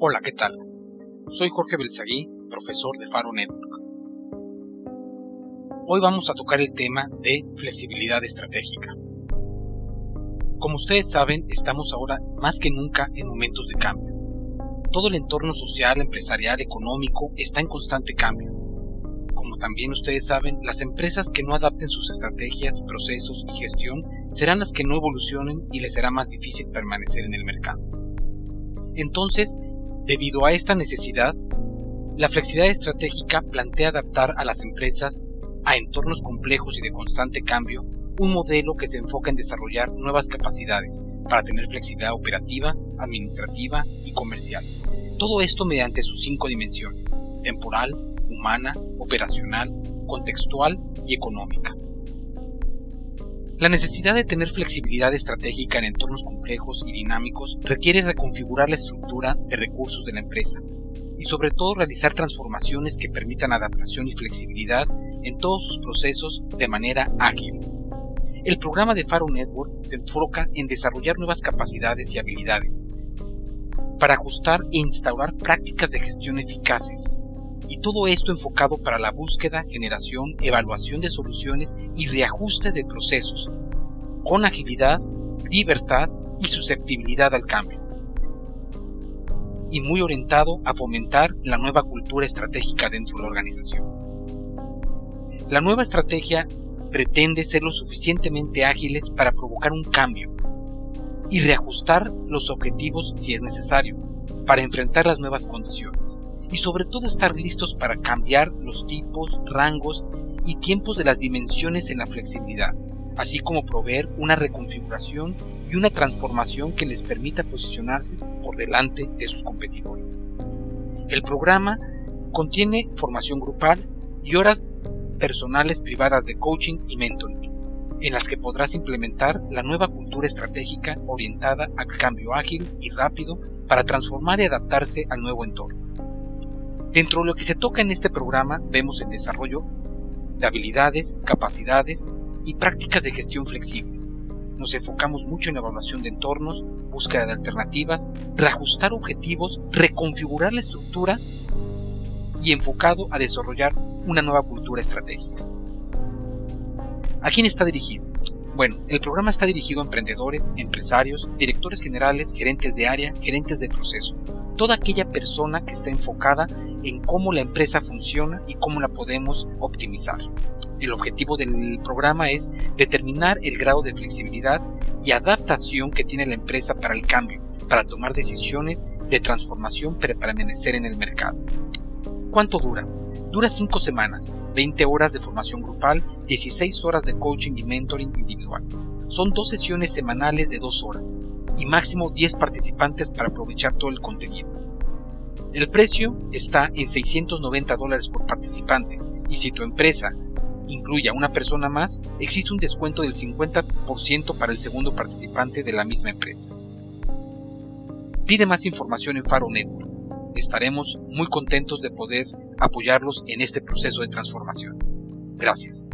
Hola, ¿qué tal? Soy Jorge Belsaguí, profesor de Faro Network. Hoy vamos a tocar el tema de flexibilidad estratégica. Como ustedes saben, estamos ahora más que nunca en momentos de cambio. Todo el entorno social, empresarial, económico está en constante cambio. Como también ustedes saben, las empresas que no adapten sus estrategias, procesos y gestión serán las que no evolucionen y les será más difícil permanecer en el mercado. Entonces, Debido a esta necesidad, la flexibilidad estratégica plantea adaptar a las empresas a entornos complejos y de constante cambio un modelo que se enfoca en desarrollar nuevas capacidades para tener flexibilidad operativa, administrativa y comercial. Todo esto mediante sus cinco dimensiones, temporal, humana, operacional, contextual y económica. La necesidad de tener flexibilidad estratégica en entornos complejos y dinámicos requiere reconfigurar la estructura de recursos de la empresa y sobre todo realizar transformaciones que permitan adaptación y flexibilidad en todos sus procesos de manera ágil. El programa de Faro Network se enfoca en desarrollar nuevas capacidades y habilidades para ajustar e instaurar prácticas de gestión eficaces, y todo esto enfocado para la búsqueda, generación, evaluación de soluciones y reajuste de procesos, con agilidad, libertad y susceptibilidad al cambio. Y muy orientado a fomentar la nueva cultura estratégica dentro de la organización. La nueva estrategia pretende ser lo suficientemente ágiles para provocar un cambio y reajustar los objetivos si es necesario para enfrentar las nuevas condiciones y sobre todo estar listos para cambiar los tipos, rangos y tiempos de las dimensiones en la flexibilidad, así como proveer una reconfiguración y una transformación que les permita posicionarse por delante de sus competidores. El programa contiene formación grupal y horas personales privadas de coaching y mentoring, en las que podrás implementar la nueva cultura estratégica orientada al cambio ágil y rápido para transformar y adaptarse al nuevo entorno. Dentro de lo que se toca en este programa vemos el desarrollo de habilidades, capacidades y prácticas de gestión flexibles. Nos enfocamos mucho en evaluación de entornos, búsqueda de alternativas, reajustar objetivos, reconfigurar la estructura y enfocado a desarrollar una nueva cultura estratégica. ¿A quién está dirigido? Bueno, el programa está dirigido a emprendedores, empresarios, directores generales, gerentes de área, gerentes de proceso, toda aquella persona que está enfocada en cómo la empresa funciona y cómo la podemos optimizar. El objetivo del programa es determinar el grado de flexibilidad y adaptación que tiene la empresa para el cambio, para tomar decisiones de transformación para permanecer en el mercado. ¿Cuánto dura? Dura 5 semanas, 20 horas de formación grupal, 16 horas de coaching y mentoring individual. Son dos sesiones semanales de 2 horas y máximo 10 participantes para aprovechar todo el contenido. El precio está en 690 dólares por participante y si tu empresa incluye a una persona más, existe un descuento del 50% para el segundo participante de la misma empresa. Pide más información en Faro Network. Estaremos muy contentos de poder apoyarlos en este proceso de transformación. Gracias.